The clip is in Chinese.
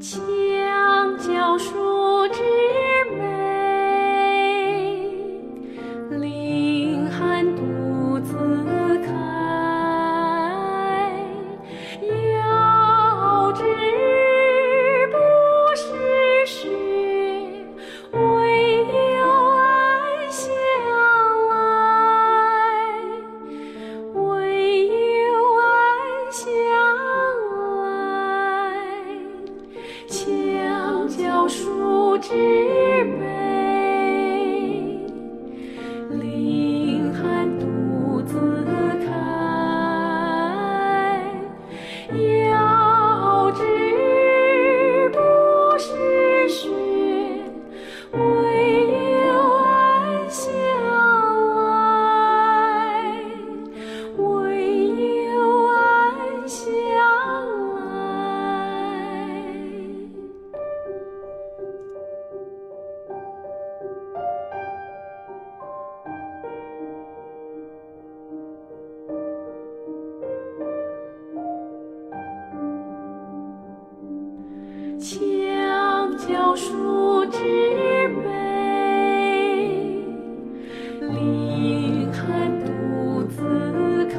情之美，离墙角数枝梅凌寒独自开